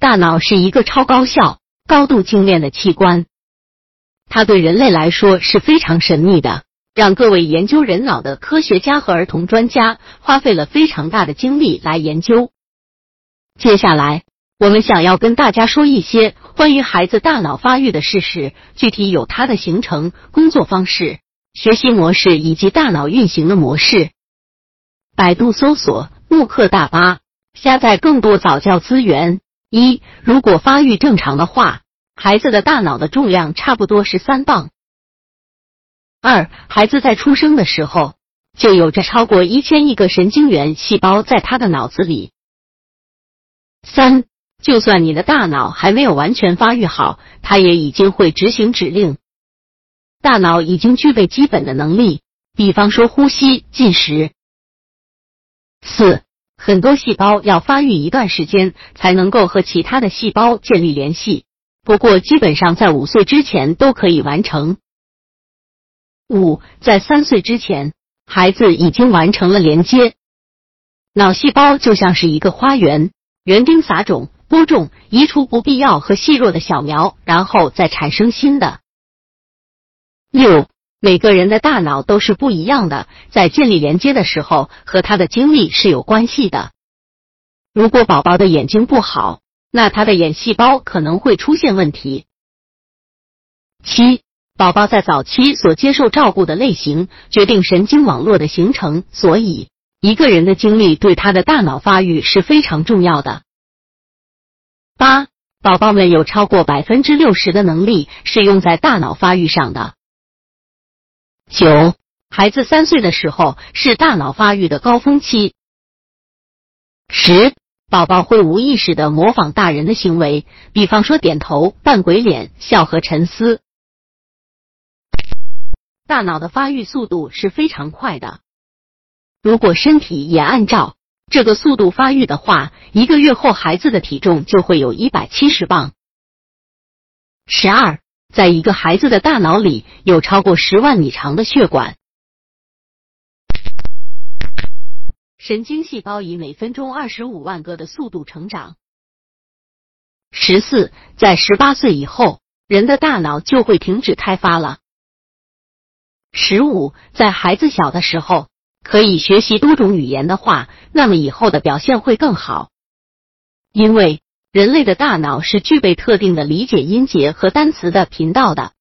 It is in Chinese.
大脑是一个超高效、高度精炼的器官，它对人类来说是非常神秘的，让各位研究人脑的科学家和儿童专家花费了非常大的精力来研究。接下来，我们想要跟大家说一些关于孩子大脑发育的事实，具体有它的形成、工作方式、学习模式以及大脑运行的模式。百度搜索慕课大巴，下载更多早教资源。一，如果发育正常的话，孩子的大脑的重量差不多是三磅。二，孩子在出生的时候就有着超过一千亿个神经元细胞在他的脑子里。三，就算你的大脑还没有完全发育好，它也已经会执行指令。大脑已经具备基本的能力，比方说呼吸、进食。四，很多细胞要发育一段时间才能够和其他的细胞建立联系，不过基本上在五岁之前都可以完成。五，在三岁之前，孩子已经完成了连接。脑细胞就像是一个花园，园丁撒种、播种、移除不必要和细弱的小苗，然后再产生新的。六。每个人的大脑都是不一样的，在建立连接的时候，和他的经历是有关系的。如果宝宝的眼睛不好，那他的眼细胞可能会出现问题。七，宝宝在早期所接受照顾的类型决定神经网络的形成，所以一个人的经历对他的大脑发育是非常重要的。八，宝宝们有超过百分之六十的能力是用在大脑发育上的。九，孩子三岁的时候是大脑发育的高峰期。十，宝宝会无意识的模仿大人的行为，比方说点头、扮鬼脸、笑和沉思。大脑的发育速度是非常快的，如果身体也按照这个速度发育的话，一个月后孩子的体重就会有一百七十磅。十二。在一个孩子的大脑里，有超过十万米长的血管，神经细胞以每分钟二十五万个的速度成长。十四，在十八岁以后，人的大脑就会停止开发了。十五，在孩子小的时候可以学习多种语言的话，那么以后的表现会更好，因为。人类的大脑是具备特定的理解音节和单词的频道的。